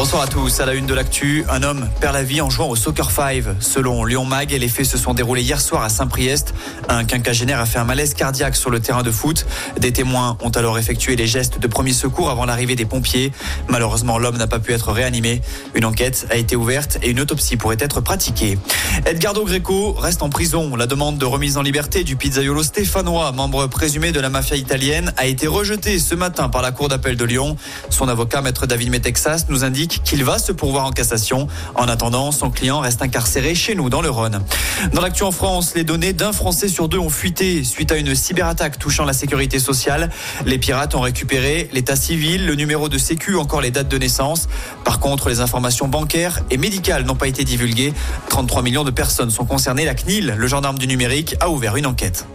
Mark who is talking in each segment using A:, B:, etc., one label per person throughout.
A: Bonsoir à tous. À la une de l'actu, un homme perd la vie en jouant au Soccer 5. Selon Lyon Mag, les faits se sont déroulés hier soir à Saint-Priest. Un quinquagénaire a fait un malaise cardiaque sur le terrain de foot. Des témoins ont alors effectué les gestes de premier secours avant l'arrivée des pompiers. Malheureusement, l'homme n'a pas pu être réanimé. Une enquête a été ouverte et une autopsie pourrait être pratiquée. Edgardo Greco reste en prison. La demande de remise en liberté du pizzaiolo stéphanois, membre présumé de la mafia italienne, a été rejetée ce matin par la Cour d'appel de Lyon. Son avocat, maître David Metexas, nous indique qu'il va se pourvoir en cassation. En attendant, son client reste incarcéré chez nous dans le Rhône. Dans l'actu en France, les données d'un Français sur deux ont fuité suite à une cyberattaque touchant la sécurité sociale. Les pirates ont récupéré l'état civil, le numéro de sécu, encore les dates de naissance. Par contre, les informations bancaires et médicales n'ont pas été divulguées. 33 millions de personnes sont concernées. La CNIL, le gendarme du numérique, a ouvert une enquête.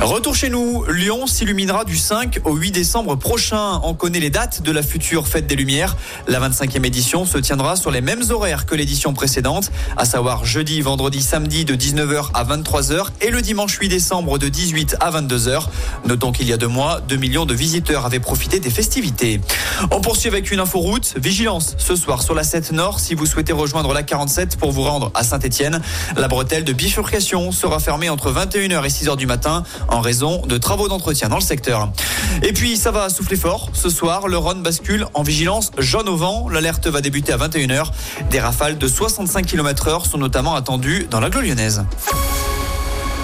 A: Retour chez nous, Lyon s'illuminera du 5 au 8 décembre prochain. On connaît les dates de la future fête des Lumières. La 25e édition se tiendra sur les mêmes horaires que l'édition précédente, à savoir jeudi, vendredi, samedi de 19h à 23h et le dimanche 8 décembre de 18 à 22h. Notons qu'il y a deux mois, 2 millions de visiteurs avaient profité des festivités. On poursuit avec une info route. Vigilance ce soir sur la 7 Nord si vous souhaitez rejoindre la 47 pour vous rendre à Saint-Etienne. La bretelle de bifurcation sera fermée entre 21h et 6h du matin en raison de travaux d'entretien dans le secteur. Et puis ça va souffler fort. Ce soir, le Rhône bascule en vigilance jaune au vent. L'alerte va débuter à 21h. Des rafales de 65 km heure sont notamment attendues dans la lyonnaise.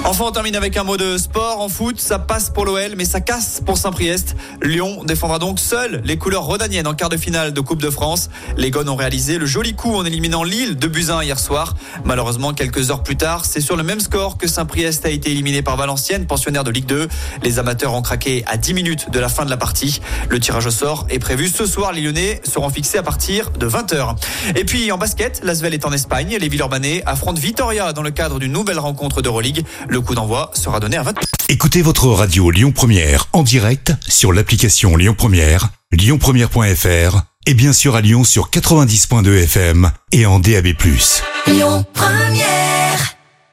A: Enfin, on termine avec un mot de sport. En foot, ça passe pour l'OL, mais ça casse pour Saint-Priest. Lyon défendra donc seul les couleurs rodaniennes en quart de finale de Coupe de France. Les Gones ont réalisé le joli coup en éliminant Lille de Buzyn hier soir. Malheureusement, quelques heures plus tard, c'est sur le même score que Saint-Priest a été éliminé par Valenciennes, pensionnaire de Ligue 2. Les amateurs ont craqué à 10 minutes de la fin de la partie. Le tirage au sort est prévu ce soir. Les Lyonnais seront fixés à partir de 20h. Et puis en basket, l'Asvel est en Espagne. Les Villeurbanais affrontent Vitoria dans le cadre d'une nouvelle rencontre d'Euroleague. Le coup d'envoi sera donné à 20
B: Écoutez votre radio Lyon Première en direct sur l'application Lyon Première, lyonpremière.fr et bien sûr à Lyon sur 90.2 FM et en DAB+.
C: Lyon Première